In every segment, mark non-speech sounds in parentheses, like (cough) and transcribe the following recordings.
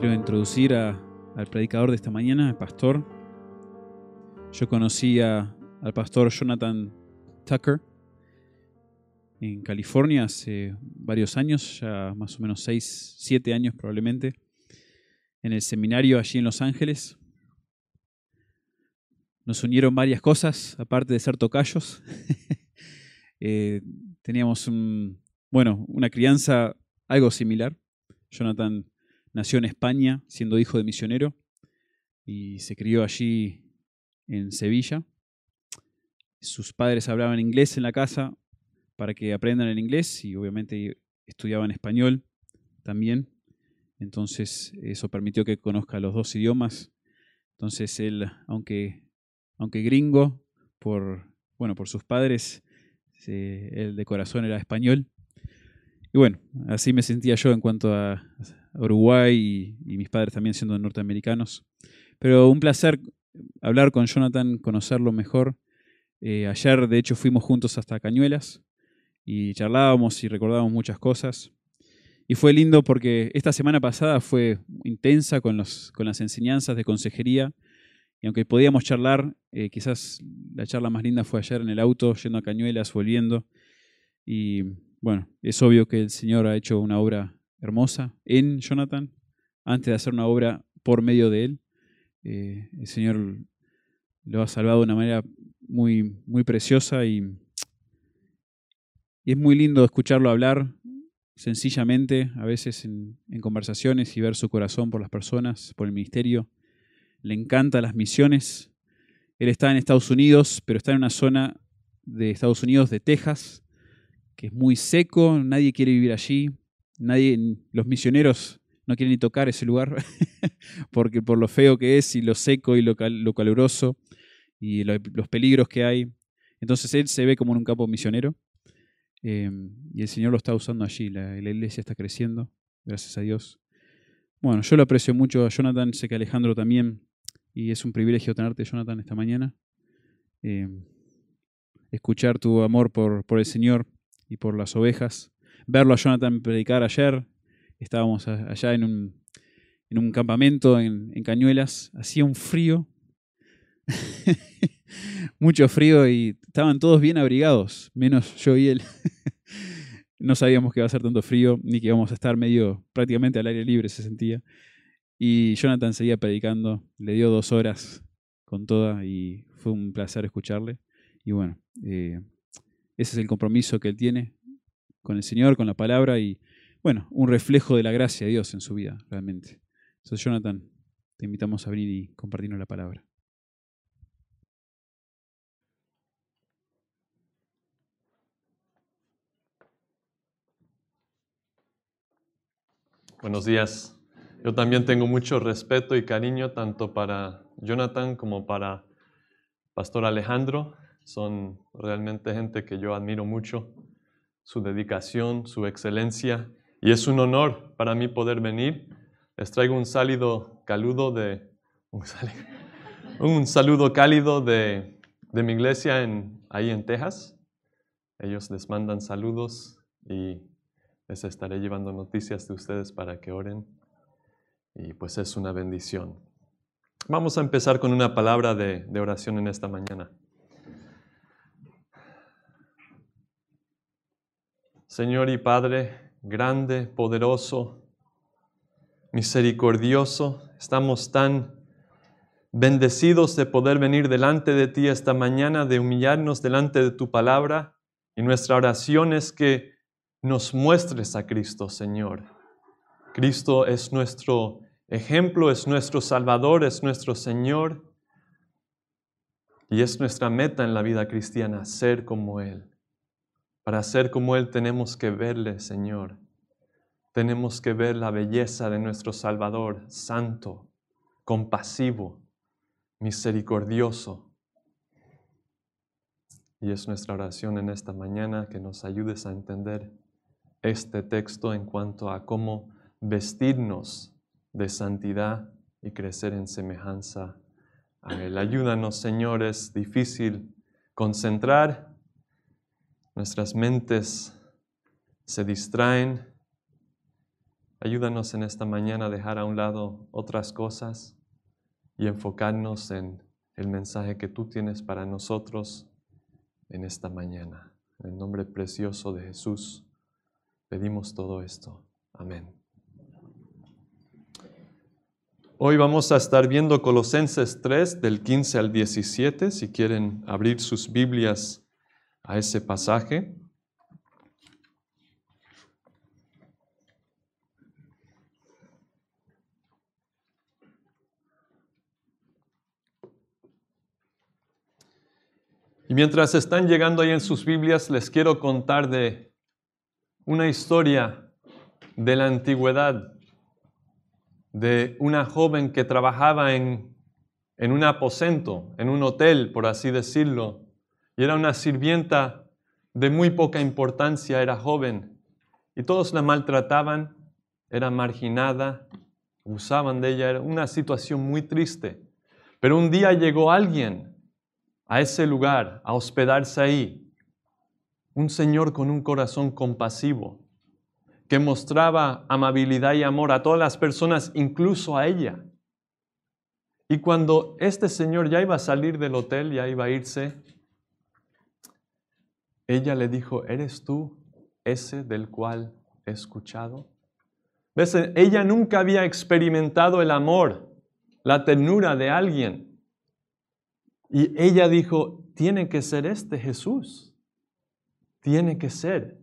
Quiero introducir al predicador de esta mañana, el pastor. Yo conocí al pastor Jonathan Tucker en California hace varios años, ya más o menos 6, 7 años probablemente, en el seminario allí en Los Ángeles. Nos unieron varias cosas, aparte de ser tocayos. (laughs) Eh, teníamos un, bueno, una crianza algo similar. Jonathan nació en España siendo hijo de misionero y se crió allí en Sevilla. Sus padres hablaban inglés en la casa para que aprendan el inglés y obviamente estudiaban español también. Entonces eso permitió que conozca los dos idiomas. Entonces él, aunque, aunque gringo por, bueno, por sus padres, él de corazón era español. Y bueno, así me sentía yo en cuanto a Uruguay y, mis padres también siendo norteamericanos. Pero un placer hablar con Jonathan, conocerlo mejor. Eh, ayer, de hecho, fuimos juntos hasta Cañuelas y charlábamos y recordábamos muchas cosas. Y fue lindo porque esta semana pasada fue intensa con, los, con las enseñanzas de consejería. Y aunque podíamos charlar, eh, quizás la charla más linda fue ayer en el auto, yendo a Cañuelas, volviendo. Y bueno, es obvio que el Señor ha hecho una obra hermosa en Jonathan, antes de hacer una obra por medio de él. Eh, el Señor lo ha salvado de una manera muy, muy preciosa y, es muy lindo escucharlo hablar sencillamente, a veces en, en conversaciones y ver su corazón por las personas, por el ministerio. Le encantan las misiones. Él está en Estados Unidos, pero está en una zona de Estados Unidos, de Texas, que es muy seco, nadie quiere vivir allí, nadie, los misioneros no quieren ni tocar ese lugar, (laughs) porque por lo feo que es y lo seco y lo, caluroso y los peligros que hay. Entonces él se ve como en un campo misionero em, y el Señor lo está usando allí, la, iglesia está creciendo, gracias a Dios. Bueno, yo lo aprecio mucho a Jonathan, sé que Alejandro también, y es un privilegio tenerte, Jonathan, esta mañana. Em, escuchar tu amor por, por el Señor y por las ovejas. Verlo a Jonathan predicar ayer, estábamos allá en un, en un campamento en, Cañuelas, hacía un frío, (laughs) mucho frío y estaban todos bien abrigados, menos yo y él. (laughs) no sabíamos que iba a ser tanto frío, ni que íbamos a estar medio prácticamente al aire libre, se sentía. Y Jonathan seguía predicando, le dio dos horas con toda y fue un placer escucharle. Y bueno, eh, ese es el compromiso que él tiene con el Señor, con la palabra y, bueno, un reflejo de la gracia de Dios en su vida, realmente. Entonces, Jonathan, te invitamos a venir y compartirnos la palabra. Buenos días. Yo también tengo mucho respeto y cariño tanto para Jonathan como para Pastor Alejandro son realmente gente que yo admiro mucho, su dedicación, su excelencia, y es un honor para mí poder venir. Les traigo un saludo caludo de un, saludo cálido de, de mi iglesia en, ahí en Texas. Ellos les mandan saludos y les estaré llevando noticias de ustedes para que oren. Y pues es una bendición. Vamos a empezar con una palabra de, de oración en esta mañana. Señor y Padre, grande, poderoso, misericordioso, estamos tan bendecidos de poder venir delante de ti esta mañana, de humillarnos delante de tu palabra. Y nuestra oración es que nos muestres a Cristo, Señor. Cristo es nuestro ejemplo, es nuestro Salvador, es nuestro Señor. Y es nuestra meta en la vida cristiana, ser como Él. Para ser como Él tenemos que verle, Señor. Tenemos que ver la belleza de nuestro Salvador, santo, compasivo, misericordioso. Y es nuestra oración en esta mañana que nos ayudes a entender este texto en cuanto a cómo vestirnos de santidad y crecer en semejanza a Él. Ayúdanos, Señor, es difícil concentrar Nuestras mentes se distraen Ayúdanos en esta mañana a dejar a un lado otras cosas y enfocarnos en el mensaje que tú tienes para nosotros en esta mañana. En el nombre precioso de Jesús pedimos todo esto. Amén. Hoy vamos a estar viendo Colosenses 3 del 15 al 17, si quieren abrir sus Biblias a ese pasaje. Y mientras están llegando ahí en sus Biblias, les quiero contar de una historia de la antigüedad, de una joven que trabajaba en, en un aposento, en un hotel, por así decirlo, y era una sirvienta de muy poca importancia, era joven, y todos la maltrataban, era marginada, usaban de ella, era una situación muy triste. Pero un día llegó alguien a ese lugar, a hospedarse ahí. Un Señor con un corazón compasivo, que mostraba amabilidad y amor a todas las personas, incluso a ella. Y cuando este Señor ya iba a salir del hotel, ya iba a irse, ella le dijo, ¿eres tú ese del cual he escuchado? ¿Ves? Ella nunca había experimentado el amor, la ternura de alguien. Y ella dijo, tiene que ser este Jesús. Tiene que ser.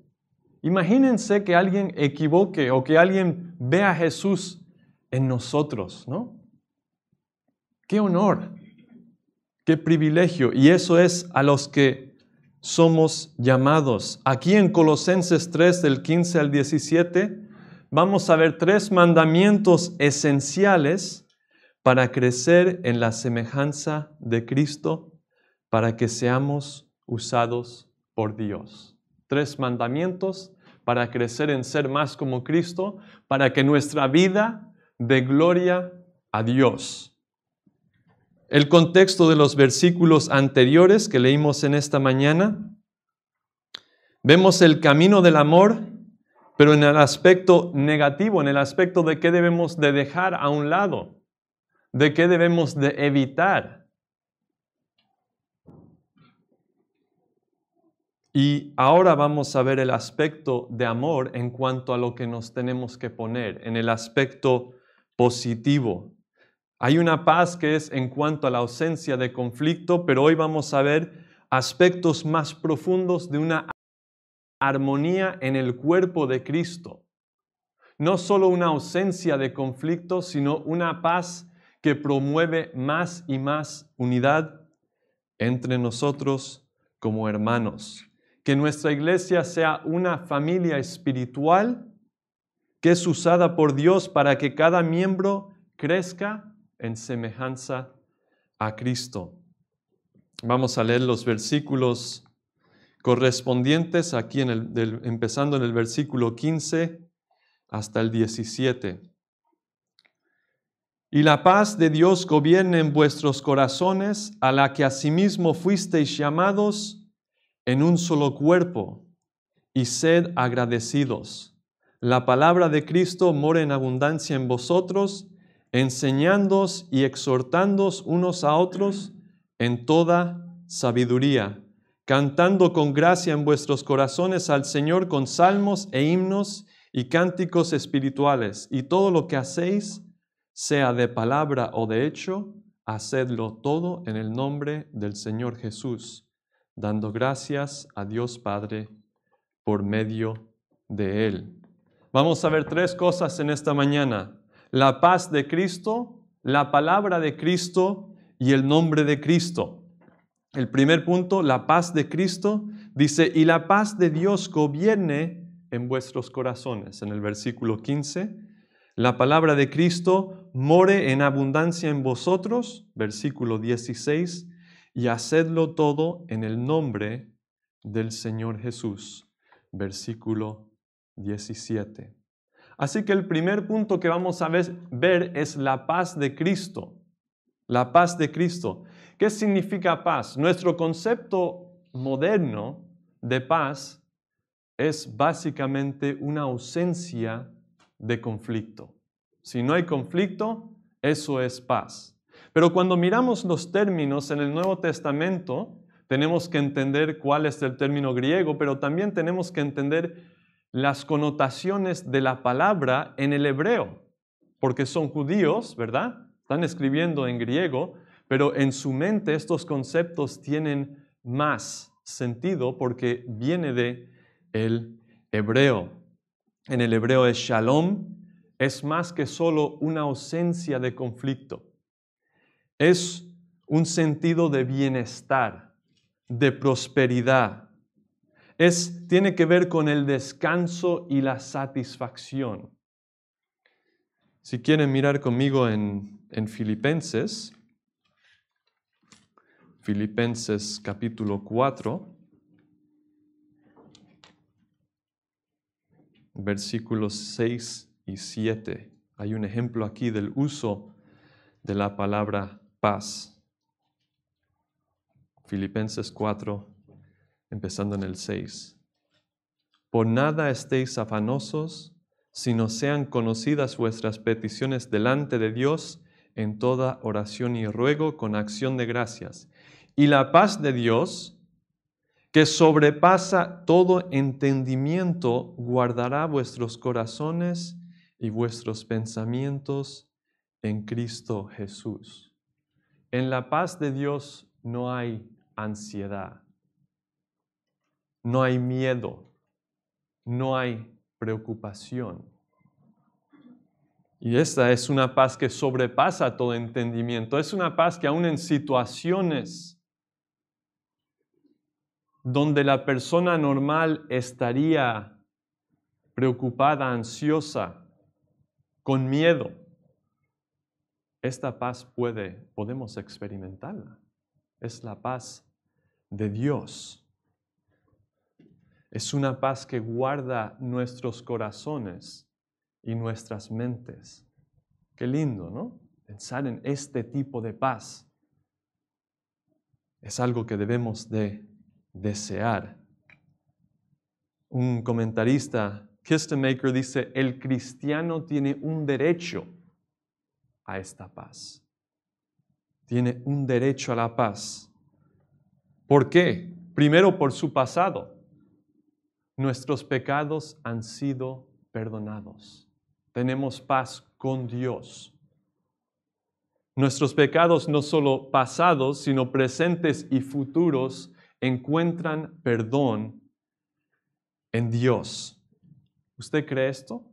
Imagínense que alguien equivoque o que alguien vea a Jesús en nosotros, ¿no? Qué honor, qué privilegio. Y eso es a los que somos llamados. Aquí en Colosenses 3, del 15 al 17, vamos a ver tres mandamientos esenciales para crecer en la semejanza de Cristo, para que seamos usados por Dios. Tres mandamientos para crecer en ser más como Cristo, para que nuestra vida dé gloria a Dios. El contexto de los versículos anteriores que leímos en esta mañana, vemos el camino del amor, pero en el aspecto negativo, en el aspecto de que debemos de dejar a un lado de qué debemos de evitar. Y ahora vamos a ver el aspecto de amor en cuanto a lo que nos tenemos que poner, en el aspecto positivo. Hay una paz que es en cuanto a la ausencia de conflicto, pero hoy vamos a ver aspectos más profundos de una armonía en el cuerpo de Cristo. No solo una ausencia de conflicto, sino una paz que promueve más y más unidad entre nosotros como hermanos. Que nuestra iglesia sea una familia espiritual que es usada por Dios para que cada miembro crezca en semejanza a Cristo. Vamos a leer los versículos correspondientes aquí en el, empezando en el versículo 15 hasta el 17. Y la paz de Dios gobierne en vuestros corazones, a la que asimismo fuisteis llamados en un solo cuerpo, y sed agradecidos. La palabra de Cristo more en abundancia en vosotros, enseñándoos y exhortándoos unos a otros en toda sabiduría, cantando con gracia en vuestros corazones al Señor con salmos e himnos y cánticos espirituales, y todo lo que hacéis, sea de palabra o de hecho, hacedlo todo en el nombre del Señor Jesús, dando gracias a Dios Padre por medio de Él. Vamos a ver tres cosas en esta mañana. La paz de Cristo, la palabra de Cristo y el nombre de Cristo. El primer punto, la paz de Cristo, dice, y la paz de Dios gobierne en vuestros corazones. En el versículo 15, la palabra de Cristo more en abundancia en vosotros, versículo 16, y hacedlo todo en el nombre del Señor Jesús, versículo 17. Así que el primer punto que vamos a ver es la paz de Cristo. La paz de Cristo. ¿Qué significa paz? Nuestro concepto moderno de paz es básicamente una ausencia de conflicto. Si no hay conflicto, eso es paz. Pero cuando miramos los términos en el Nuevo Testamento, tenemos que entender cuál es el término griego, pero también tenemos que entender las connotaciones de la palabra en el hebreo, porque son judíos, ¿verdad? Están escribiendo en griego, pero en su mente estos conceptos tienen más sentido porque viene de el hebreo. En el hebreo es shalom, es más que solo una ausencia de conflicto. Es un sentido de bienestar, de prosperidad. Es, tiene que ver con el descanso y la satisfacción. Si quieren mirar conmigo en, en Filipenses, Filipenses capítulo 4, versículos 6 y 7. Hay un ejemplo aquí del uso de la palabra paz. Filipenses 4, empezando en el 6. Por nada estéis afanosos, sino sean conocidas vuestras peticiones delante de Dios en toda oración y ruego con acción de gracias. Y la paz de Dios, que sobrepasa todo entendimiento, guardará vuestros corazones y vuestros pensamientos en Cristo Jesús. En la paz de Dios no hay ansiedad, no hay miedo, no hay preocupación. Y esta es una paz que sobrepasa todo entendimiento. Es una paz que aún en situaciones donde la persona normal estaría preocupada, ansiosa, con miedo, esta paz puede, podemos experimentarla. Es la paz de Dios. Es una paz que guarda nuestros corazones y nuestras mentes. Qué lindo, ¿no? Pensar en este tipo de paz. Es algo que debemos de desear. Un comentarista, Maker, dice, el cristiano tiene un derecho a esta paz. Tiene un derecho a la paz. ¿Por qué? Primero por su pasado. Nuestros pecados han sido perdonados. Tenemos paz con Dios. Nuestros pecados no solo pasados, sino presentes y futuros encuentran perdón en Dios. ¿Usted cree esto?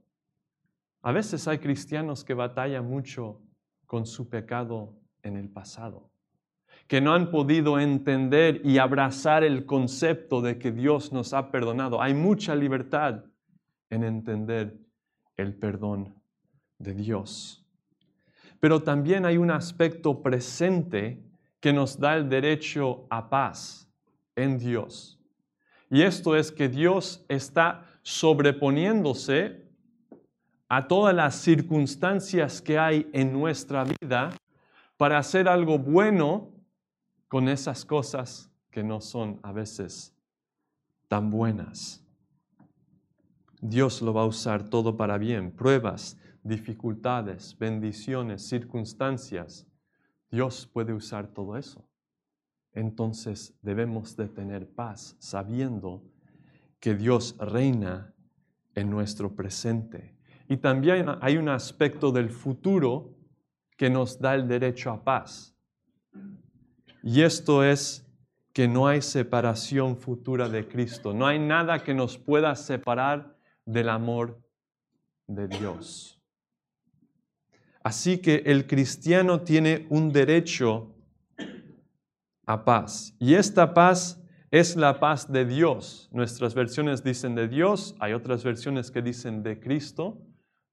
A veces hay cristianos que batallan mucho con su pecado en el pasado que no han podido entender y abrazar el concepto de que Dios nos ha perdonado. Hay mucha libertad en entender el perdón de Dios. Pero también hay un aspecto presente que nos da el derecho a paz en Dios. Y esto es que Dios está sobreponiéndose a todas las circunstancias que hay en nuestra vida para hacer algo bueno con esas cosas que no son a veces tan buenas. Dios lo va a usar todo para bien, pruebas, dificultades, bendiciones, circunstancias. Dios puede usar todo eso. Entonces debemos de tener paz sabiendo que Dios reina en nuestro presente. Y también hay un aspecto del futuro que nos da el derecho a paz. Y esto es que no hay separación futura de Cristo. No hay nada que nos pueda separar del amor de Dios. Así que el cristiano tiene un derecho a paz. Y esta paz es la paz de Dios. Nuestras versiones dicen de Dios, hay otras versiones que dicen de Cristo.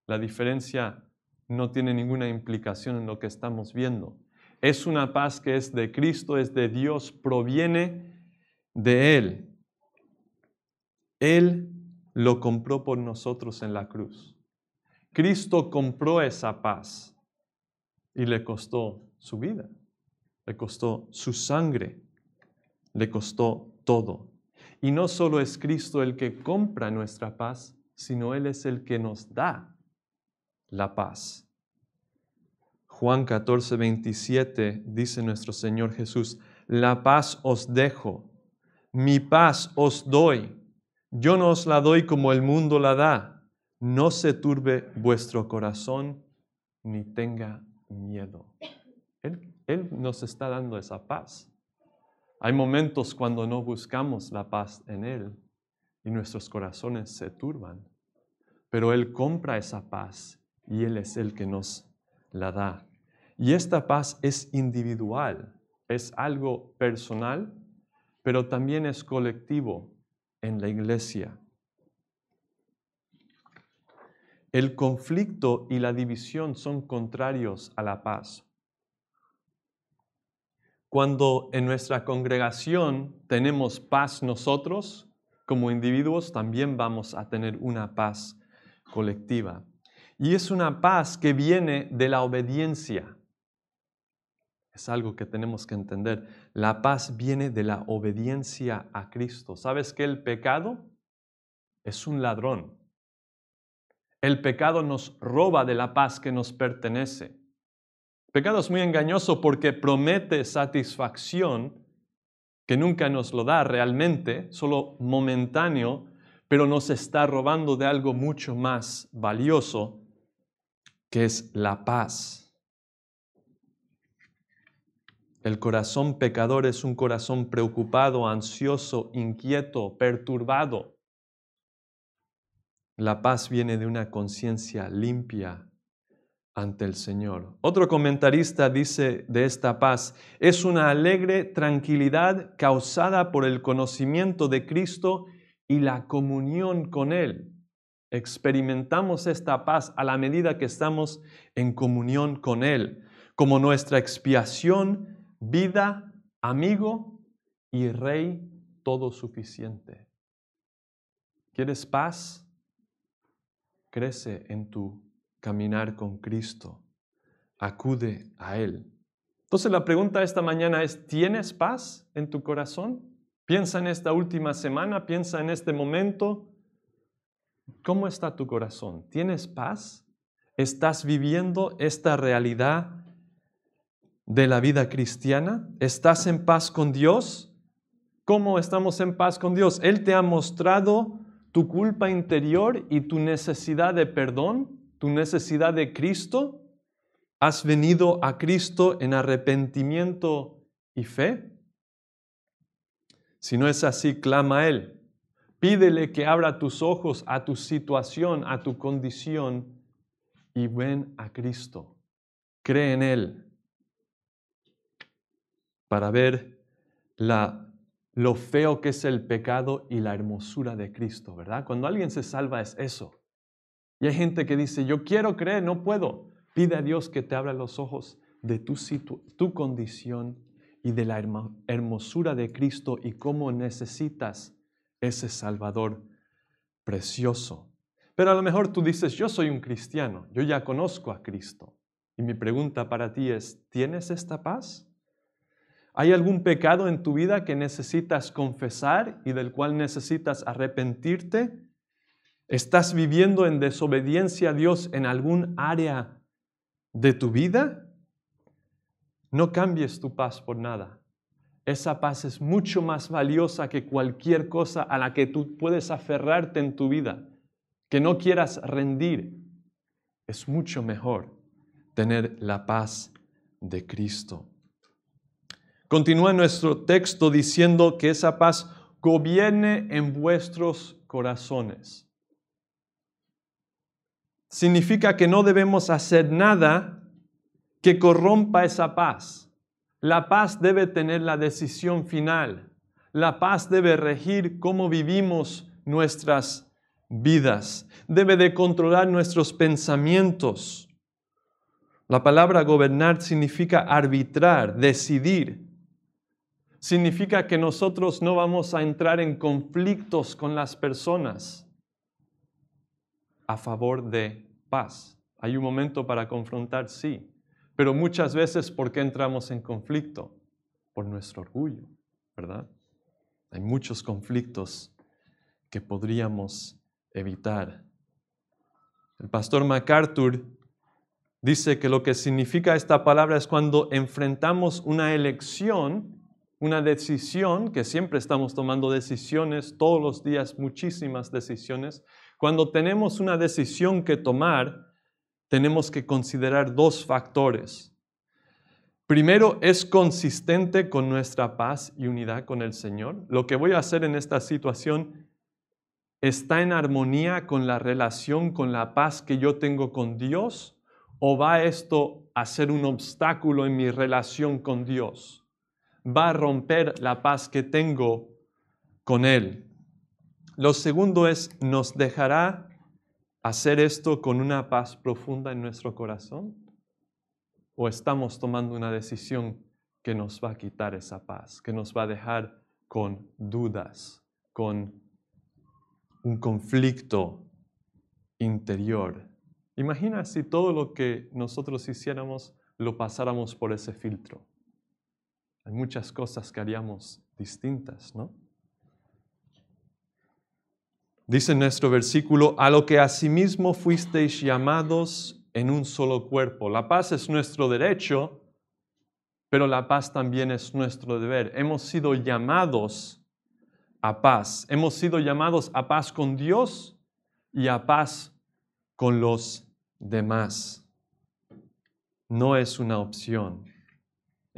La diferencia no tiene ninguna implicación en lo que estamos viendo. Es una paz que es de Cristo, es de Dios, proviene de Él. Él lo compró por nosotros en la cruz. Cristo compró esa paz y le costó su vida, le costó su sangre, le costó todo. Y no solo es Cristo el que compra nuestra paz, sino Él es el que nos da la paz. Juan 14, 27 dice nuestro Señor Jesús, la paz os dejo, mi paz os doy. Yo no os la doy como el mundo la da. No se turbe vuestro corazón ni tenga miedo. Él, él nos está dando esa paz. Hay momentos cuando no buscamos la paz en Él y nuestros corazones se turban, pero Él compra esa paz y Él es el que nos la da. Y esta paz es individual, es algo personal, pero también es colectivo en la iglesia. El conflicto y la división son contrarios a la paz. Cuando en nuestra congregación tenemos paz nosotros, como individuos, también vamos a tener una paz colectiva. Y es una paz que viene de la obediencia. Es algo que tenemos que entender. La paz viene de la obediencia a Cristo. ¿Sabes que el pecado es un ladrón? El pecado nos roba de la paz que nos pertenece. El pecado es muy engañoso porque promete satisfacción que nunca nos lo da realmente, solo momentáneo, pero nos está robando de algo mucho más valioso, que es la paz. El corazón pecador es un corazón preocupado, ansioso, inquieto, perturbado. La paz viene de una conciencia limpia ante el Señor. Otro comentarista dice de esta paz, es una alegre tranquilidad causada por el conocimiento de Cristo y la comunión con Él. Experimentamos esta paz a la medida que estamos en comunión con Él, como nuestra expiación vida, amigo y rey todo suficiente. ¿Quieres paz? Crece en tu caminar con Cristo. Acude a Él. Entonces la pregunta esta mañana es, ¿tienes paz en tu corazón? Piensa en esta última semana, piensa en este momento. ¿Cómo está tu corazón? ¿Tienes paz? ¿Estás viviendo esta realidad de la vida cristiana? ¿Estás en paz con Dios? ¿Cómo estamos en paz con Dios? Él te ha mostrado tu culpa interior y tu necesidad de perdón, tu necesidad de Cristo. ¿Has venido a Cristo en arrepentimiento y fe? Si no es así, clama a Él. Pídele que abra tus ojos a tu situación, a tu condición y ven a Cristo. Cree en Él para ver la, lo feo que es el pecado y la hermosura de Cristo, ¿verdad? Cuando alguien se salva es eso. Y hay gente que dice, yo quiero creer, no puedo. Pide a Dios que te abra los ojos de tu, tu condición y de la hermosura de Cristo y cómo necesitas ese Salvador precioso. Pero a lo mejor tú dices, yo soy un cristiano, yo ya conozco a Cristo. Y mi pregunta para ti es, ¿tienes esta paz? ¿Hay algún pecado en tu vida que necesitas confesar y del cual necesitas arrepentirte? ¿Estás viviendo en desobediencia a Dios en algún área de tu vida? No cambies tu paz por nada. Esa paz es mucho más valiosa que cualquier cosa a la que tú puedes aferrarte en tu vida, que no quieras rendir. Es mucho mejor tener la paz de Cristo. Continúa nuestro texto diciendo que esa paz gobierne en vuestros corazones. Significa que no debemos hacer nada que corrompa esa paz. La paz debe tener la decisión final. La paz debe regir cómo vivimos nuestras vidas. Debe de controlar nuestros pensamientos. La palabra gobernar significa arbitrar, decidir significa que nosotros no vamos a entrar en conflictos con las personas a favor de paz. Hay un momento para confrontar, sí, pero muchas veces ¿por qué entramos en conflicto? Por nuestro orgullo, ¿verdad? Hay muchos conflictos que podríamos evitar. El pastor MacArthur dice que lo que significa esta palabra es cuando enfrentamos una elección, una decisión, que siempre estamos tomando decisiones, todos los días muchísimas decisiones. Cuando tenemos una decisión que tomar, tenemos que considerar dos factores. Primero, es consistente con nuestra paz y unidad con el Señor. Lo que voy a hacer en esta situación está en armonía con la relación, con la paz que yo tengo con Dios ¿O va esto a ser un obstáculo en mi relación con Dios? ¿Va a romper la paz que tengo con Él? Lo segundo es, ¿nos dejará hacer esto con una paz profunda en nuestro corazón? ¿O estamos tomando una decisión que nos va a quitar esa paz, que nos va a dejar con dudas, con un conflicto interior Imagina si todo lo que nosotros hiciéramos lo pasáramos por ese filtro. Hay muchas cosas que haríamos distintas, ¿no? Dice nuestro versículo, a lo que asimismo fuisteis llamados en un solo cuerpo. La paz es nuestro derecho, pero la paz también es nuestro deber. Hemos sido llamados a paz. Hemos sido llamados a paz con Dios y a paz con los demás. No es una opción.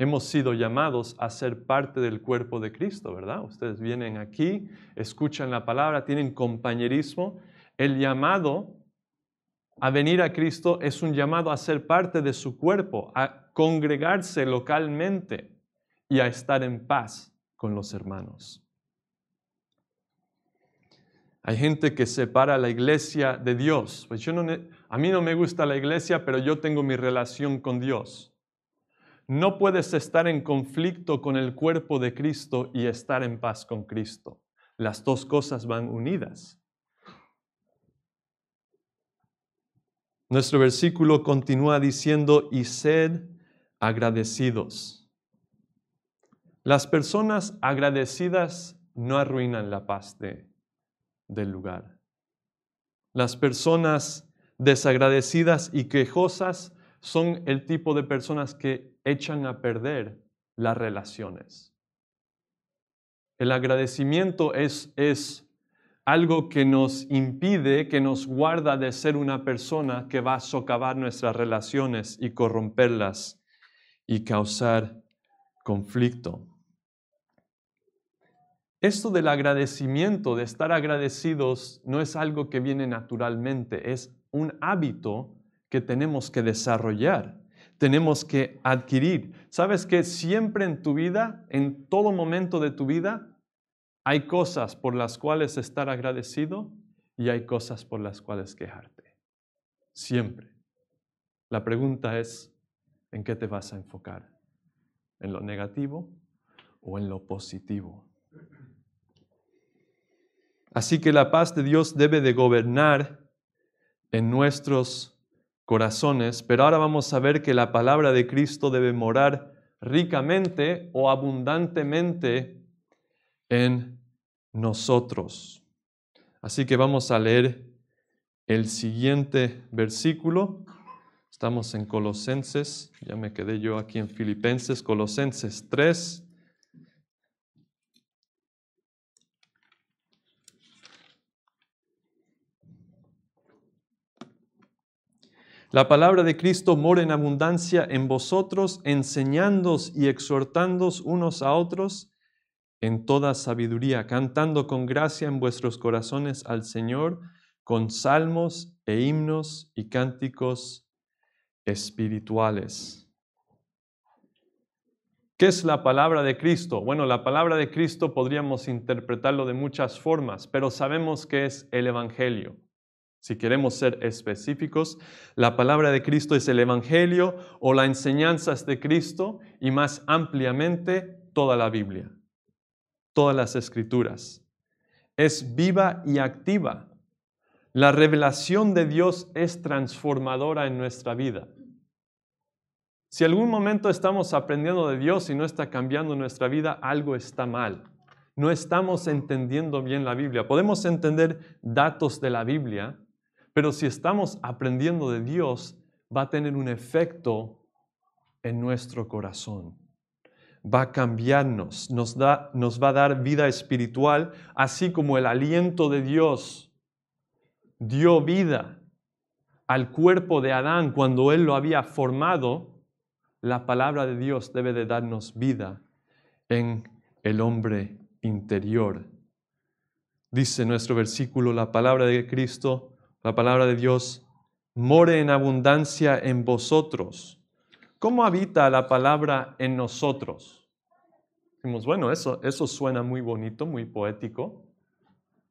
Hemos sido llamados a ser parte del cuerpo de Cristo, ¿verdad? Ustedes vienen aquí, escuchan la palabra, tienen compañerismo. El llamado a venir a Cristo es un llamado a ser parte de su cuerpo, a congregarse localmente y a estar en paz con los hermanos. Hay gente que separa la iglesia de Dios. Pues yo no, a mí no me gusta la iglesia, pero yo tengo mi relación con Dios. No puedes estar en conflicto con el cuerpo de Cristo y estar en paz con Cristo. Las dos cosas van unidas. Nuestro versículo continúa diciendo, y sed agradecidos. Las personas agradecidas no arruinan la paz de, del lugar. Las personas desagradecidas y quejosas son el tipo de personas que echan a perder las relaciones. El agradecimiento es, es algo que nos impide, que nos guarda de ser una persona que va a socavar nuestras relaciones y corromperlas y causar conflicto. Esto del agradecimiento, de estar agradecidos, no es algo que viene naturalmente, es un hábito que tenemos que desarrollar, tenemos que adquirir. ¿Sabes que siempre en tu vida, en todo momento de tu vida, hay cosas por las cuales estar agradecido y hay cosas por las cuales quejarte? Siempre. La pregunta es, ¿en qué te vas a enfocar? ¿En lo negativo o en lo positivo? Así que la paz de Dios debe de gobernar en nuestros corazones, pero ahora vamos a ver que la palabra de Cristo debe morar ricamente o abundantemente en nosotros. Así que vamos a leer el siguiente versículo. Estamos en Colosenses, ya me quedé yo aquí en Filipenses, Colosenses 3, La palabra de Cristo mora en abundancia en vosotros, enseñándoos y exhortándoos unos a otros en toda sabiduría, cantando con gracia en vuestros corazones al Señor, con salmos e himnos y cánticos espirituales. ¿Qué es la palabra de Cristo? Bueno, la palabra de Cristo podríamos interpretarlo de muchas formas, pero sabemos que es el Evangelio. Si queremos ser específicos, la palabra de Cristo es el Evangelio o las enseñanzas de Cristo y más ampliamente toda la Biblia, todas las escrituras. Es viva y activa. La revelación de Dios es transformadora en nuestra vida. Si algún momento estamos aprendiendo de Dios y no está cambiando nuestra vida, algo está mal. No estamos entendiendo bien la Biblia. Podemos entender datos de la Biblia, pero si estamos aprendiendo de Dios, va a tener un efecto en nuestro corazón. Va a cambiarnos, nos, da, nos va a dar vida espiritual, así como el aliento de Dios dio vida al cuerpo de Adán cuando él lo había formado, la palabra de Dios debe de darnos vida en el hombre interior. Dice nuestro versículo, la palabra de Cristo, la palabra de Dios, more en abundancia en vosotros. ¿Cómo habita la palabra en nosotros? Decimos, bueno, eso, eso suena muy bonito, muy poético,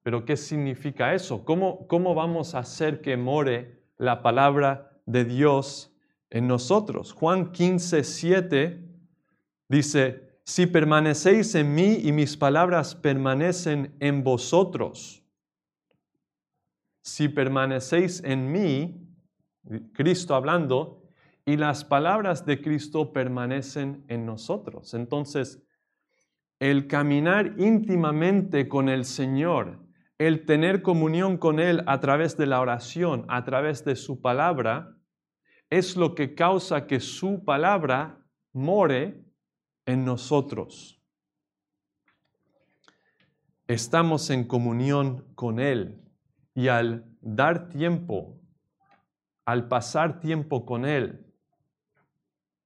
pero ¿qué significa eso? ¿Cómo, cómo vamos a hacer que more la palabra de Dios en nosotros? Juan 15, 7 dice, si permanecéis en mí y mis palabras permanecen en vosotros, si permanecéis en mí, Cristo hablando, y las palabras de Cristo permanecen en nosotros. Entonces, el caminar íntimamente con el Señor, el tener comunión con Él a través de la oración, a través de su palabra, es lo que causa que su palabra more en nosotros. Estamos en comunión con Él y al dar tiempo, al pasar tiempo con Él,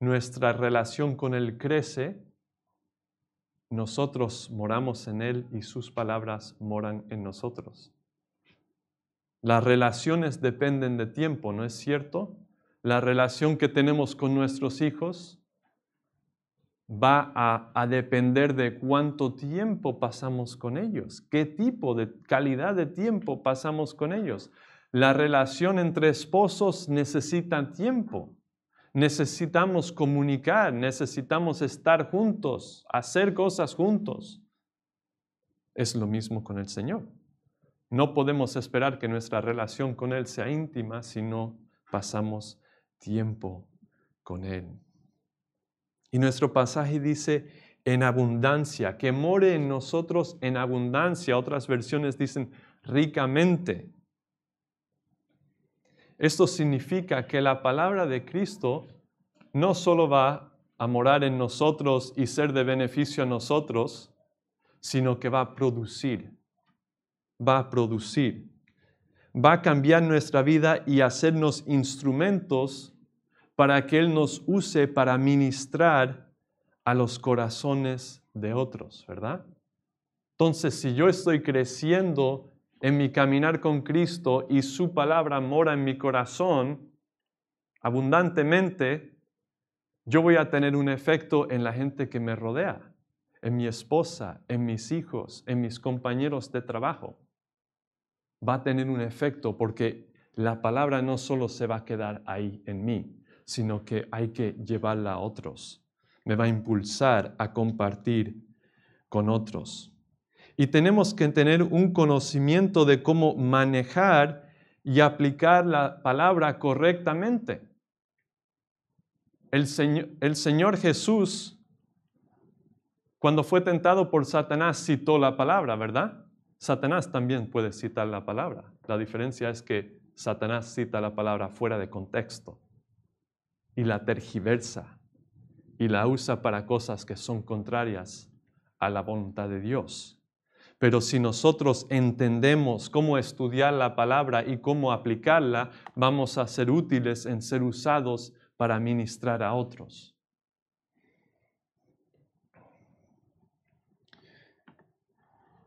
nuestra relación con Él crece, nosotros moramos en Él y sus palabras moran en nosotros. Las relaciones dependen de tiempo, ¿no es cierto? La relación que tenemos con nuestros hijos va a, depender de cuánto tiempo pasamos con ellos, qué tipo de calidad de tiempo pasamos con ellos. La relación entre esposos necesita tiempo. Necesitamos comunicar, necesitamos estar juntos, hacer cosas juntos. Es lo mismo con el Señor. No podemos esperar que nuestra relación con Él sea íntima si no pasamos tiempo con Él. Y nuestro pasaje dice en abundancia, que more en nosotros en abundancia. Otras versiones dicen ricamente. Esto significa que la palabra de Cristo no solo va a morar en nosotros y ser de beneficio a nosotros, sino que va a producir, va a producir, va a cambiar nuestra vida y hacernos instrumentos para que Él nos use para ministrar a los corazones de otros, ¿verdad? Entonces, si yo estoy creciendo en mi caminar con Cristo y su palabra mora en mi corazón abundantemente, yo voy a tener un efecto en la gente que me rodea, en mi esposa, en mis hijos, en mis compañeros de trabajo. Va a tener un efecto porque la palabra no solo se va a quedar ahí en mí, sino que hay que llevarla a otros. Me va a impulsar a compartir con otros. Y tenemos que tener un conocimiento de cómo manejar y aplicar la palabra correctamente. El Señor, Jesús, cuando fue tentado por Satanás, citó la palabra, ¿verdad? Satanás también puede citar la palabra. La diferencia es que Satanás cita la palabra fuera de contexto y la tergiversa y la usa para cosas que son contrarias a la voluntad de Dios. Pero si nosotros entendemos cómo estudiar la palabra y cómo aplicarla, vamos a ser útiles en ser usados para ministrar a otros.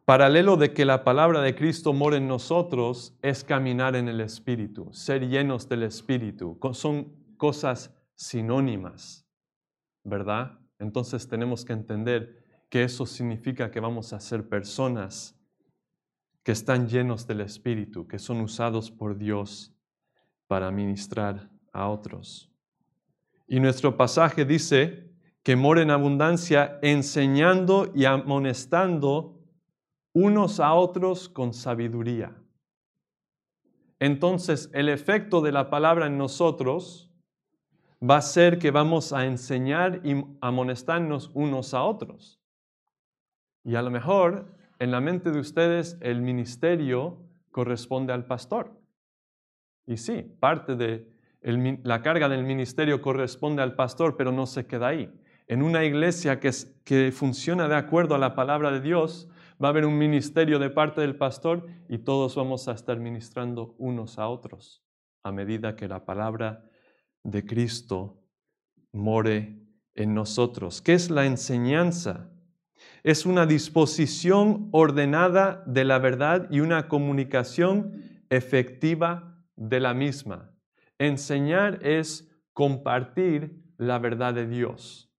Paralelo de que la palabra de Cristo mora en nosotros es caminar en el Espíritu, ser llenos del Espíritu. Son cosas sinónimas, ¿verdad? Entonces tenemos que entender que eso significa que vamos a ser personas que están llenos del Espíritu, que son usados por Dios para ministrar a otros. Y nuestro pasaje dice que mora en abundancia enseñando y amonestando unos a otros con sabiduría. Entonces, el efecto de la palabra en nosotros va a ser que vamos a enseñar y amonestarnos unos a otros. Y a lo mejor en la mente de ustedes el ministerio corresponde al pastor. Y sí, parte de la carga del ministerio corresponde al pastor, pero no se queda ahí. En una iglesia que, que funciona de acuerdo a la palabra de Dios, va a haber un ministerio de parte del pastor y todos vamos a estar ministrando unos a otros a medida que la palabra de Cristo more en nosotros. ¿Qué es la enseñanza? Es una disposición ordenada de la verdad y una comunicación efectiva de la misma. Enseñar es compartir la verdad de Dios.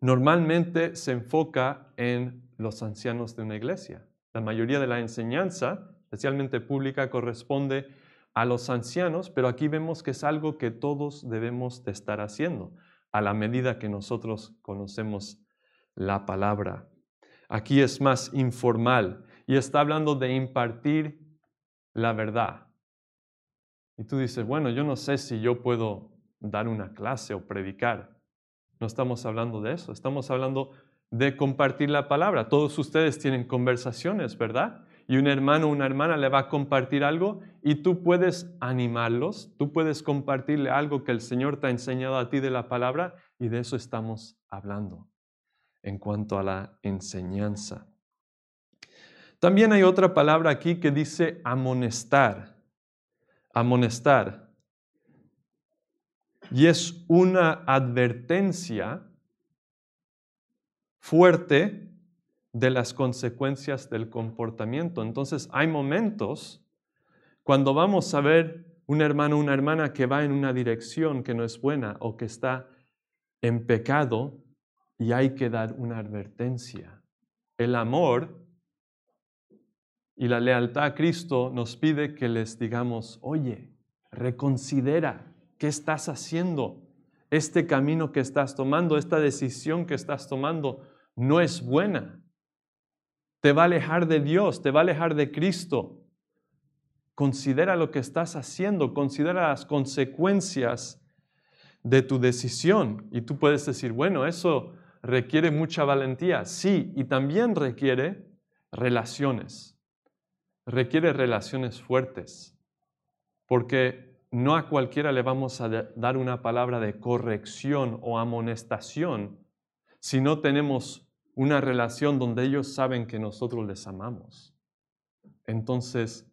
Normalmente se enfoca en los ancianos de una iglesia. La mayoría de la enseñanza, especialmente pública, corresponde a los ancianos, pero aquí vemos que es algo que todos debemos de estar haciendo a la medida que nosotros conocemos la palabra. Aquí es más informal y está hablando de impartir la verdad. Y tú dices, bueno, yo no sé si yo puedo dar una clase o predicar. No estamos hablando de eso, estamos hablando de compartir la palabra. Todos ustedes tienen conversaciones, ¿verdad? Y un hermano o una hermana le va a compartir algo y tú puedes animarlos, tú puedes compartirle algo que el Señor te ha enseñado a ti de la palabra y de eso estamos hablando en cuanto a la enseñanza. También hay otra palabra aquí que dice amonestar. Amonestar. Y es una advertencia fuerte de las consecuencias del comportamiento. Entonces hay momentos cuando vamos a ver un hermano o una hermana que va en una dirección que no es buena o que está en pecado y hay que dar una advertencia. El amor y la lealtad a Cristo nos pide que les digamos, oye, reconsidera qué estás haciendo, este camino que estás tomando, esta decisión que estás tomando no es buena. Te va a alejar de Dios, te va a alejar de Cristo. Considera lo que estás haciendo, considera las consecuencias de tu decisión. Y tú puedes decir, bueno, eso requiere mucha valentía. Sí, y también requiere relaciones. Requiere relaciones fuertes. Porque no a cualquiera le vamos a dar una palabra de corrección o amonestación si no tenemos una relación donde ellos saben que nosotros les amamos. Entonces,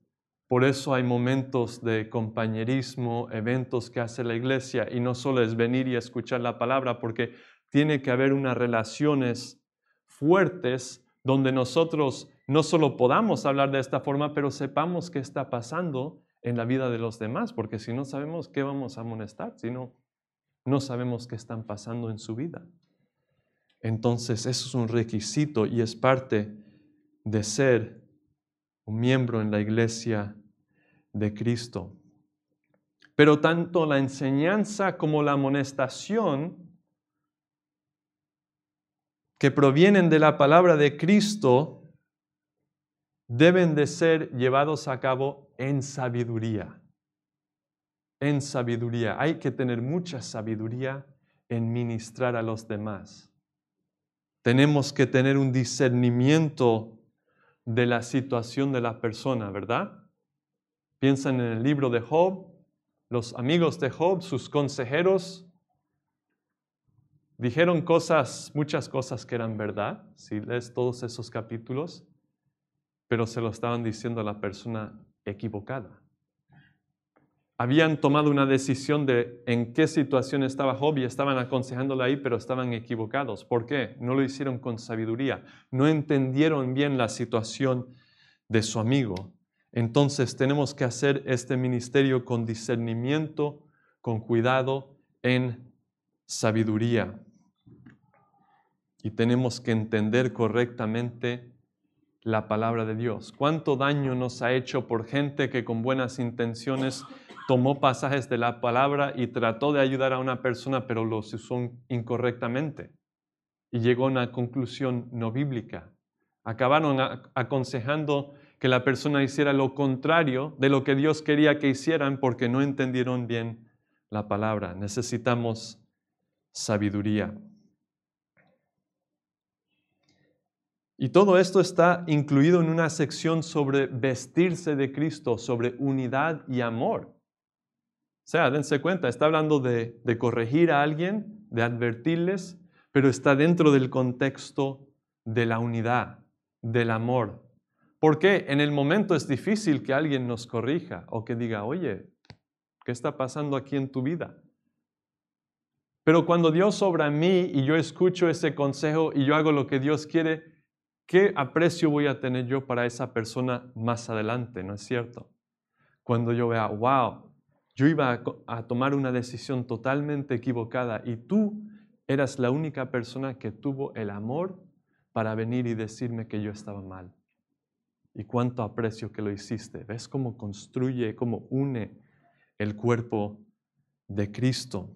por eso hay momentos de compañerismo, eventos que hace la iglesia y no solo es venir y escuchar la palabra, porque tiene que haber unas relaciones fuertes donde nosotros no solo podamos hablar de esta forma, pero sepamos qué está pasando en la vida de los demás, porque si no sabemos qué vamos a amonestar, si no, no sabemos qué están pasando en su vida. Entonces, eso es un requisito y es parte de ser un miembro en la iglesia de Cristo. Pero tanto la enseñanza como la amonestación que provienen de la palabra de Cristo deben de ser llevados a cabo en sabiduría. En sabiduría. Hay que tener mucha sabiduría en ministrar a los demás tenemos que tener un discernimiento de la situación de la persona, ¿verdad? Piensan en el libro de Job, los amigos de Job, sus consejeros, dijeron cosas, muchas cosas que eran verdad, si lees todos esos capítulos, pero se lo estaban diciendo a la persona equivocada habían tomado una decisión de en qué situación estaba Job y estaban aconsejándole ahí, pero estaban equivocados. ¿Por qué? No lo hicieron con sabiduría. No entendieron bien la situación de su amigo. Entonces tenemos que hacer este ministerio con discernimiento, con cuidado, en sabiduría. Y tenemos que entender correctamente la palabra de Dios. ¿Cuánto daño nos ha hecho por gente que con buenas intenciones tomó pasajes de la palabra y trató de ayudar a una persona, pero los usó incorrectamente y llegó a una conclusión no bíblica. Acabaron aconsejando que la persona hiciera lo contrario de lo que Dios quería que hicieran porque no entendieron bien la palabra. Necesitamos sabiduría. Y todo esto está incluido en una sección sobre vestirse de Cristo, sobre unidad y amor. sea, dense cuenta, está hablando de, de corregir a alguien, de advertirles, pero está dentro del contexto de la unidad, del amor. Porque en el momento es difícil que alguien nos corrija o que diga, oye, ¿qué está pasando aquí en tu vida? Pero cuando Dios obra en mí y yo escucho ese consejo y yo hago lo que Dios quiere, ¿qué aprecio voy a tener yo para esa persona más adelante? ¿No es cierto? Cuando yo vea, wow, yo iba a, tomar una decisión totalmente equivocada y tú eras la única persona que tuvo el amor para venir y decirme que yo estaba mal. Y cuánto aprecio que lo hiciste. ¿Ves cómo construye, cómo une el cuerpo de Cristo?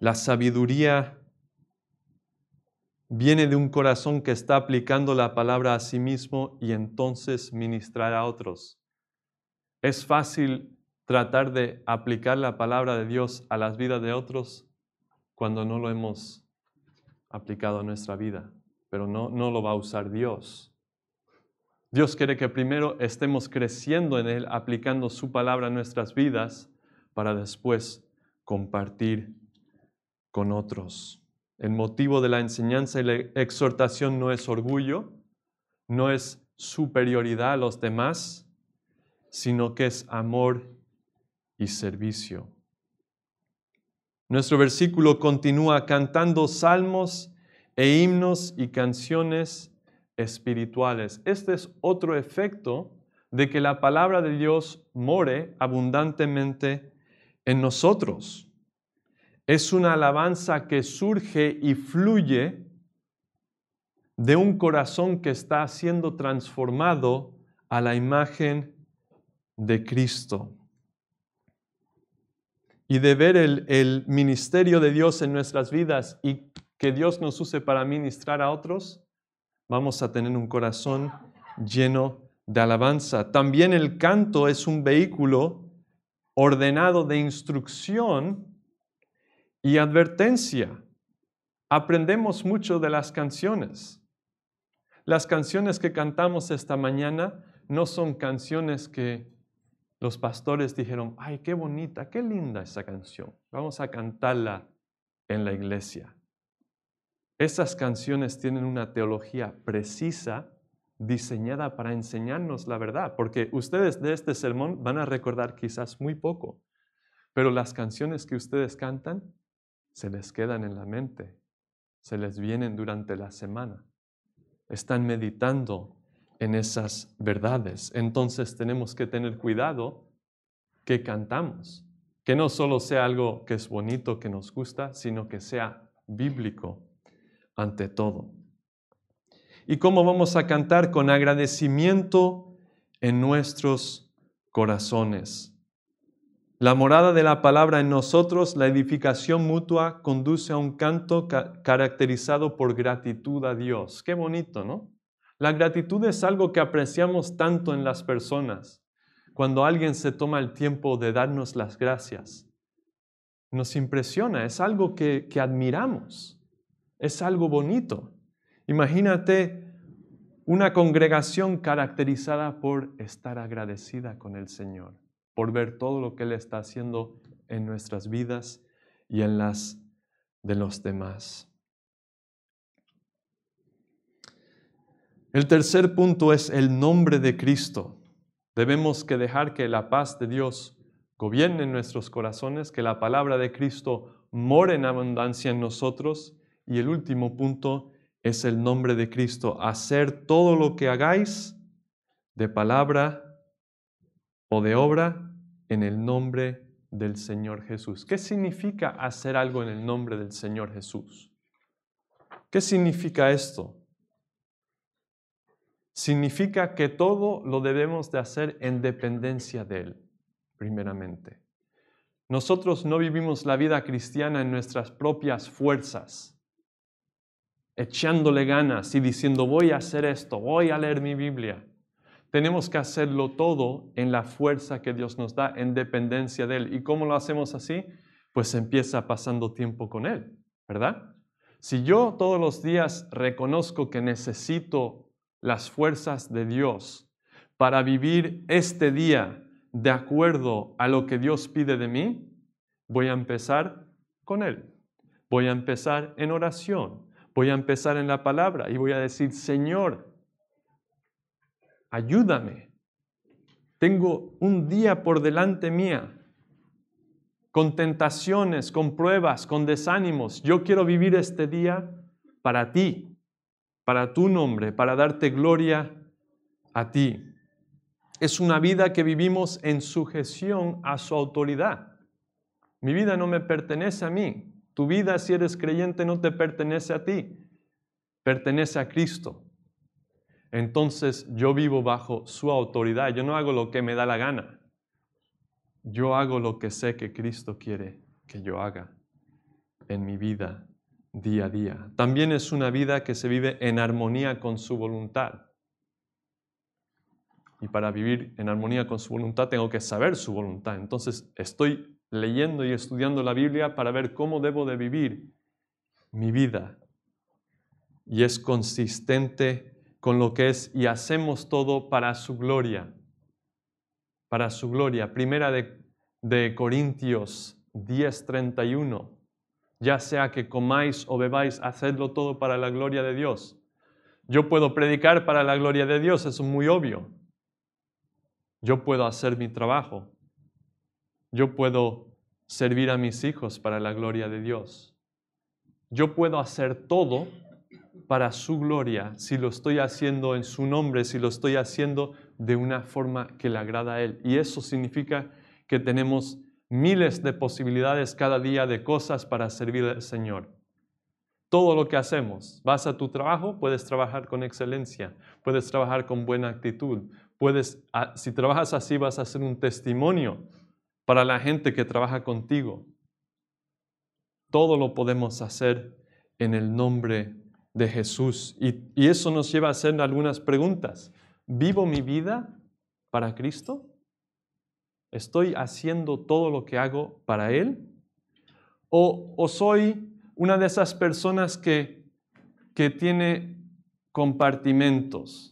La sabiduría viene de un corazón que está aplicando la palabra a sí mismo y entonces ministrar a otros. Es fácil tratar de aplicar la palabra de Dios a las vidas de otros cuando no lo hemos aplicado a nuestra vida, pero no, no lo va a usar Dios. Dios quiere que primero estemos creciendo en Él, aplicando su palabra a nuestras vidas, para después compartir con otros. El motivo de la enseñanza y la exhortación no es orgullo, no es superioridad a los demás, sino que es amor y servicio. Nuestro versículo continúa cantando salmos e himnos y canciones espirituales. Este es otro efecto de que la palabra de Dios more abundantemente en nosotros es una alabanza que surge y fluye de un corazón que está siendo transformado a la imagen de Cristo. Y de ver el, ministerio de Dios en nuestras vidas y que Dios nos use para ministrar a otros, vamos a tener un corazón lleno de alabanza. También el canto es un vehículo ordenado de instrucción y advertencia. Aprendemos mucho de las canciones. Las canciones que cantamos esta mañana no son canciones que los pastores dijeron, ay, qué bonita, qué linda esa canción. Vamos a cantarla en la iglesia. Esas canciones tienen una teología precisa, diseñada para enseñarnos la verdad, porque ustedes de este sermón van a recordar quizás muy poco, pero las canciones que ustedes cantan se les quedan en la mente, se les vienen durante la semana. Están meditando en esas verdades. Entonces tenemos que tener cuidado que cantamos, que no solo sea algo que es bonito, que nos gusta, sino que sea bíblico ante todo. ¿Y cómo vamos a cantar? Con agradecimiento en nuestros corazones. La morada de la palabra en nosotros, la edificación mutua, conduce a un canto caracterizado por gratitud a Dios. Qué bonito, ¿no? La gratitud es algo que apreciamos tanto en las personas. Cuando alguien se toma el tiempo de darnos las gracias, nos impresiona, es algo que, que admiramos, es algo bonito. Imagínate una congregación caracterizada por estar agradecida con el Señor por ver todo lo que Él está haciendo en nuestras vidas y en las de los demás. El tercer punto es el nombre de Cristo. Debemos que dejar que la paz de Dios gobierne en nuestros corazones, que la palabra de Cristo more en abundancia en nosotros. Y el último punto es el nombre de Cristo. Hacer todo lo que hagáis de palabra o de obra en el nombre del Señor Jesús. ¿Qué significa hacer algo en el nombre del Señor Jesús? ¿Qué significa esto? Significa que todo lo debemos de hacer en dependencia de Él, primeramente. Nosotros no vivimos la vida cristiana en nuestras propias fuerzas, echándole ganas y diciendo voy a hacer esto, voy a leer mi Biblia. Tenemos que hacerlo todo en la fuerza que Dios nos da, en dependencia de Él. ¿Y cómo lo hacemos así? Pues empieza pasando tiempo con Él, ¿verdad? Si yo todos los días reconozco que necesito las fuerzas de Dios para vivir este día de acuerdo a lo que Dios pide de mí, voy a empezar con Él. Voy a empezar en oración. Voy a empezar en la palabra y voy a decir, Señor, ayúdame. Tengo un día por delante mía, con tentaciones, con pruebas, con desánimos. Yo quiero vivir este día para ti, para tu nombre, para darte gloria a ti. Es una vida que vivimos en sujeción a su autoridad. Mi vida no me pertenece a mí. Tu vida, si eres creyente, no te pertenece a ti. Pertenece a Cristo. Entonces yo vivo bajo su autoridad. Yo no hago lo que me da la gana. Yo hago lo que sé que Cristo quiere que yo haga en mi vida día a día. También es una vida que se vive en armonía con su voluntad. Y para vivir en armonía con su voluntad tengo que saber su voluntad. Entonces estoy leyendo y estudiando la Biblia para ver cómo debo de vivir mi vida. Y es consistente con lo que es y hacemos todo para su gloria. Para su gloria. Primera de, de Corintios 10:31. Ya sea que comáis o bebáis, hacedlo todo para la gloria de Dios. Yo puedo predicar para la gloria de Dios, eso es muy obvio. Yo puedo hacer mi trabajo. Yo puedo servir a mis hijos para la gloria de Dios. Yo puedo hacer todo para su gloria si lo estoy haciendo en su nombre, si lo estoy haciendo de una forma que le agrada a Él. Y eso significa que tenemos miles de posibilidades cada día de cosas para servir al Señor. Todo lo que hacemos, vas a tu trabajo, puedes trabajar con excelencia, puedes trabajar con buena actitud, puedes, ah, si trabajas así, vas a ser un testimonio para la gente que trabaja contigo. Todo lo podemos hacer en el nombre de Jesús. Y, y eso nos lleva a hacer algunas preguntas. ¿Vivo mi vida para Cristo? ¿Estoy haciendo todo lo que hago para Él? ¿O, o soy una de esas personas que, que tiene compartimentos?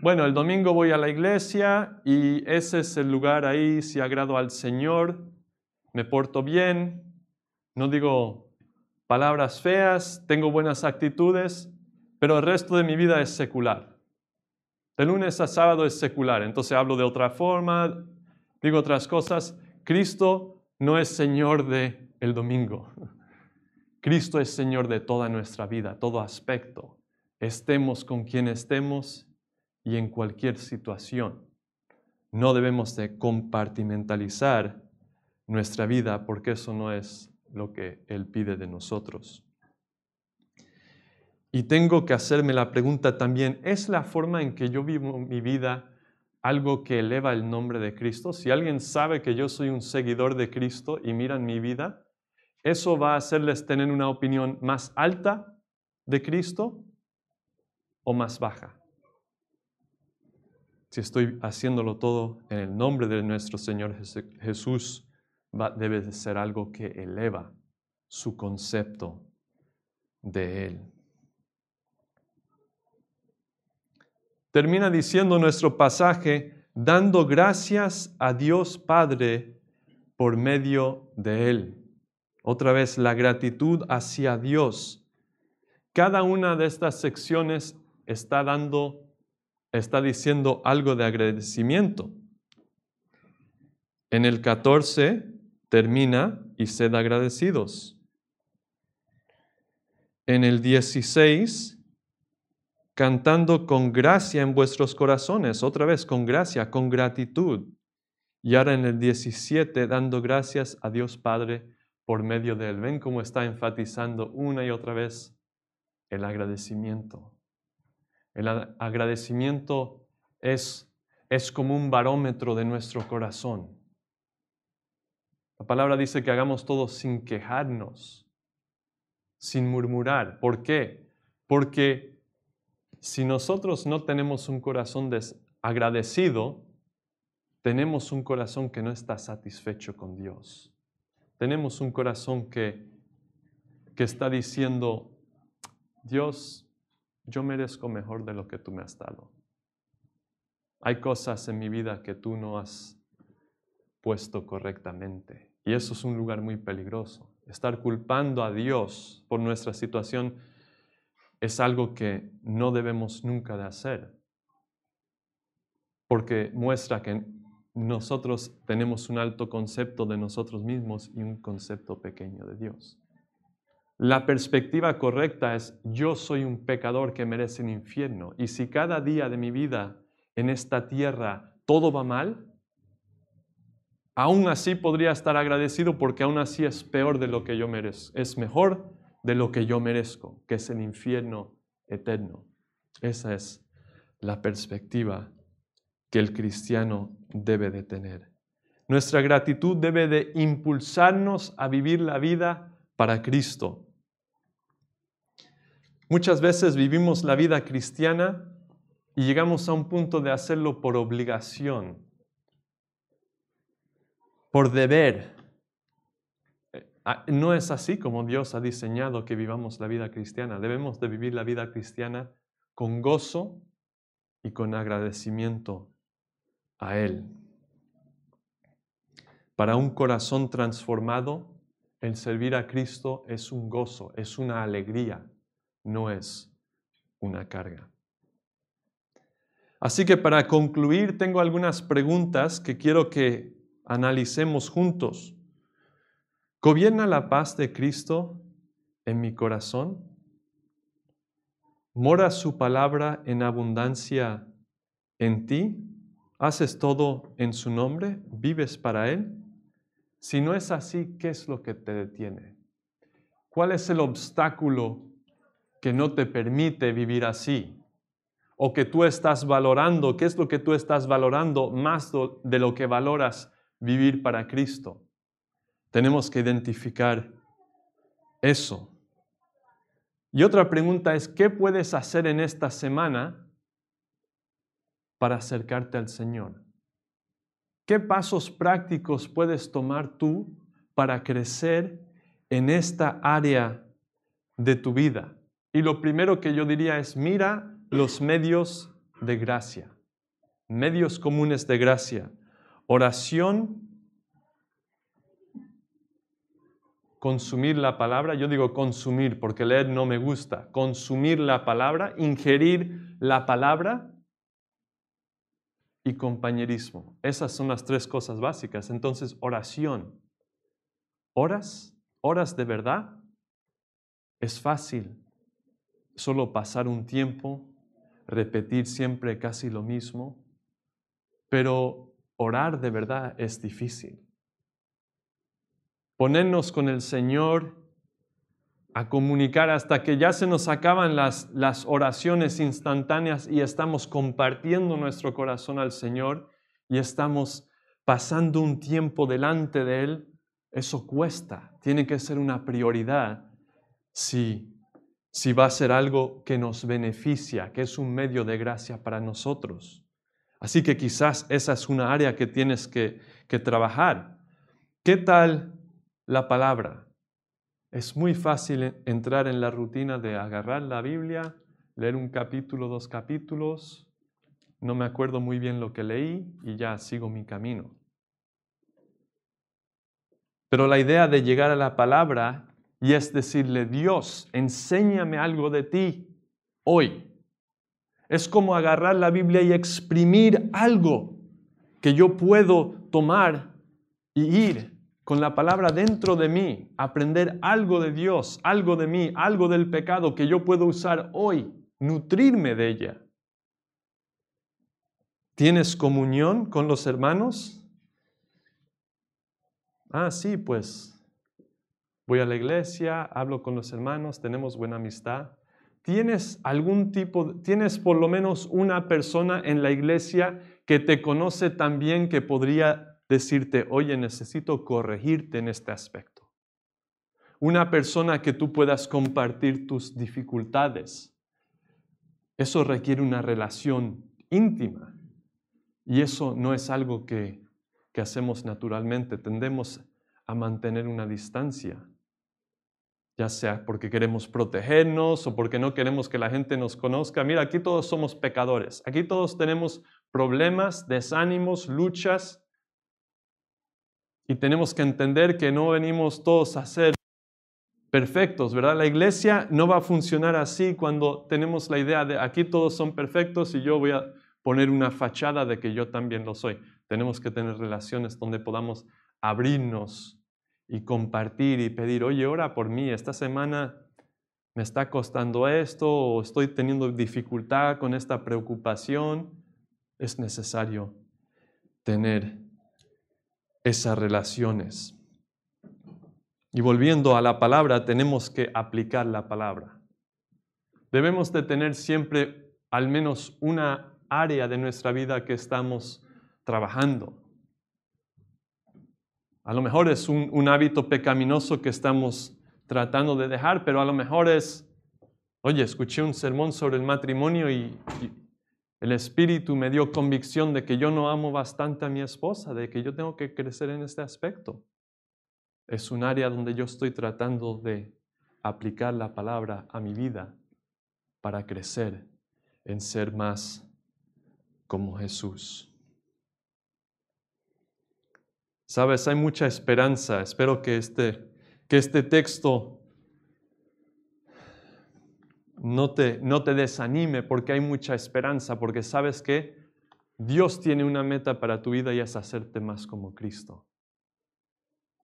bueno, el domingo voy a la iglesia y ese es el lugar ahí, si agrado al Señor, me porto bien, no digo palabras feas, tengo buenas actitudes, pero el resto de mi vida es secular. De lunes a sábado es secular, entonces hablo de otra forma, digo otras cosas. Cristo no es Señor de el domingo. (laughs) Cristo es Señor de toda nuestra vida, todo aspecto. Estemos con quien estemos y en cualquier situación. No debemos de compartimentalizar nuestra vida porque eso no es lo que Él pide de nosotros. Y tengo que hacerme la pregunta también, ¿es la forma en que yo vivo mi vida algo que eleva el nombre de Cristo? Si alguien sabe que yo soy un seguidor de Cristo y miran mi vida, ¿eso va a hacerles tener una opinión más alta de Cristo o más baja? si estoy haciéndolo todo en el nombre de nuestro Señor Jesús, debe de ser algo que eleva su concepto de Él. Termina diciendo nuestro pasaje, dando gracias a Dios Padre por medio de Él. Otra vez, la gratitud hacia Dios. Cada una de estas secciones está dando está diciendo algo de agradecimiento. En el 14 termina y sed agradecidos. En el 16, cantando con gracia en vuestros corazones, otra vez con gracia, con gratitud. Y ahora en el 17, dando gracias a Dios Padre por medio de él. Ven cómo está enfatizando una y otra vez el agradecimiento. El agradecimiento es, es como un barómetro de nuestro corazón. La palabra dice que hagamos todo sin quejarnos, sin murmurar. ¿Por qué? Porque si nosotros no tenemos un corazón agradecido, tenemos un corazón que no está satisfecho con Dios. Tenemos un corazón que, que está diciendo, Dios, yo merezco mejor de lo que tú me has dado. Hay cosas en mi vida que tú no has puesto correctamente. Y eso es un lugar muy peligroso. Estar culpando a Dios por nuestra situación es algo que no debemos nunca de hacer, porque muestra que nosotros tenemos un alto concepto de nosotros mismos y un concepto pequeño de Dios. La perspectiva correcta es yo soy un pecador que merece el infierno y si cada día de mi vida en esta tierra todo va mal, aún así podría estar agradecido porque aún así es peor de lo que yo merezco, es mejor de lo que yo merezco, que es el infierno eterno. Esa es la perspectiva que el cristiano debe de tener. Nuestra gratitud debe de impulsarnos a vivir la vida para Cristo. Muchas veces vivimos la vida cristiana y llegamos a un punto de hacerlo por obligación, por deber. Eh, ah, no es así como Dios ha diseñado que vivamos la vida cristiana. Debemos de vivir la vida cristiana con gozo y con agradecimiento a Él. Para un corazón transformado, el servir a Cristo es un gozo, es una alegría, no es una carga. Así que para concluir, tengo algunas preguntas que quiero que analicemos juntos. ¿Gobierna la paz de Cristo en mi corazón? ¿Mora su palabra en abundancia en ti? ¿Haces todo en su nombre? ¿Vives para Él? Si no es así, ¿qué es lo que te detiene? ¿Cuál es el obstáculo que no te permite vivir así? ¿O que tú estás valorando? ¿Qué es lo que tú estás valorando más de lo que valoras vivir para Cristo? Tenemos que identificar eso. Y otra pregunta es, ¿qué puedes hacer en esta semana para acercarte al Señor? ¿Qué pasos prácticos puedes tomar tú para crecer en esta área de tu vida? Y lo primero que yo diría es, mira los medios de gracia, medios comunes de gracia, oración, consumir la palabra, yo digo consumir porque leer no me gusta, consumir la palabra, ingerir la palabra y compañerismo. Esas son las tres cosas básicas. Entonces, oración. ¿Horas? ¿Horas de verdad? Es fácil solo pasar un tiempo, repetir siempre casi lo mismo, pero orar de verdad es difícil. Ponernos con el Señor a comunicar hasta que ya se nos acaban las, oraciones instantáneas y estamos compartiendo nuestro corazón al Señor y estamos pasando un tiempo delante de Él, eso cuesta, tiene que ser una prioridad si, si va a ser algo que nos beneficia, que es un medio de gracia para nosotros. Así que quizás esa es una área que tienes que, que trabajar. ¿Qué tal la palabra? Es muy fácil entrar en la rutina de agarrar la Biblia, leer un capítulo, dos capítulos, no me acuerdo muy bien lo que leí y ya sigo mi camino. Pero la idea de llegar a la palabra y es decirle, Dios, enséñame algo de ti hoy. Es como agarrar la Biblia y exprimir algo que yo puedo tomar y ir con la palabra dentro de mí, aprender algo de Dios, algo de mí, algo del pecado que yo puedo usar hoy, nutrirme de ella. ¿Tienes comunión con los hermanos? Ah, sí, pues voy a la iglesia, hablo con los hermanos, tenemos buena amistad. ¿Tienes algún tipo, tienes por lo menos una persona en la iglesia que te conoce tan bien que podría decirte, oye, necesito corregirte en este aspecto. Una persona que tú puedas compartir tus dificultades. Eso requiere una relación íntima. Y eso no es algo que, que hacemos naturalmente. Tendemos a mantener una distancia ya sea porque queremos protegernos o porque no queremos que la gente nos conozca. Mira, aquí todos somos pecadores, aquí todos tenemos problemas, desánimos, luchas, Y tenemos que entender que no venimos todos a ser perfectos, ¿verdad? La iglesia no va a funcionar así cuando tenemos la idea de aquí todos son perfectos y yo voy a poner una fachada de que yo también lo soy. Tenemos que tener relaciones donde podamos abrirnos y compartir y pedir, oye, ora por mí, esta semana me está costando esto o estoy teniendo dificultad con esta preocupación. Es necesario tener esas relaciones. Y volviendo a la palabra, tenemos que aplicar la palabra. Debemos de tener siempre al menos una área de nuestra vida que estamos trabajando. A lo mejor es un, hábito pecaminoso que estamos tratando de dejar, pero a lo mejor es, oye, escuché un sermón sobre el matrimonio y el Espíritu me dio convicción de que yo no amo bastante a mi esposa, de que yo tengo que crecer en este aspecto. Es un área donde yo estoy tratando de aplicar la palabra a mi vida para crecer en ser más como Jesús. Sabes, hay mucha esperanza. Espero que este, que este texto no te, no te desanime porque hay mucha esperanza, porque sabes que Dios tiene una meta para tu vida y es hacerte más como Cristo.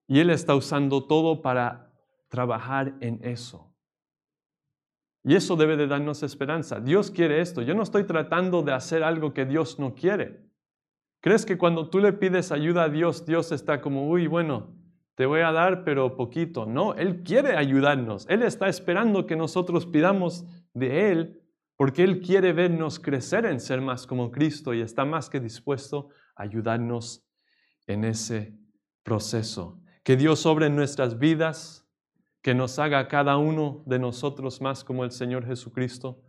Y Él está usando todo para trabajar en eso. Y eso debe de darnos esperanza. Dios quiere esto. Yo no estoy tratando de hacer algo que Dios no quiere. ¿Crees que cuando tú le pides ayuda a Dios, Dios está como, uy, bueno, te voy a dar, pero poquito? No, Él quiere ayudarnos. Él está esperando que nosotros pidamos de Él porque Él quiere vernos crecer en ser más como Cristo y está más que dispuesto a ayudarnos en ese proceso. Que Dios obre en nuestras vidas, que nos haga cada uno de nosotros más como el Señor Jesucristo,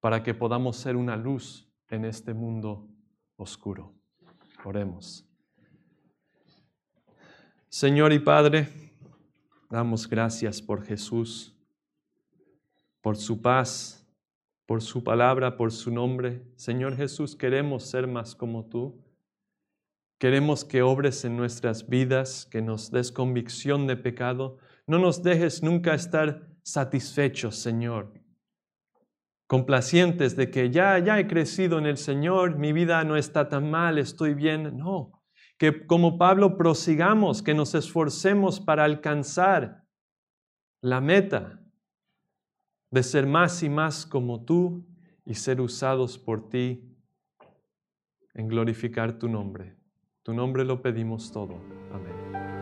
para que podamos ser una luz en este mundo oscuro. Oremos. Señor y Padre, damos gracias por Jesús, por su paz, por su palabra, por su nombre. Señor Jesús, queremos ser más como tú. Queremos que obres en nuestras vidas, que nos des convicción de pecado. No nos dejes nunca estar satisfechos, Señor. Complacientes de que ya, ya he crecido en el Señor, mi vida no está tan mal, estoy bien. No, que como Pablo prosigamos, que nos esforcemos para alcanzar la meta de ser más y más como tú y ser usados por ti en glorificar tu nombre. Tu nombre lo pedimos todo. Amén.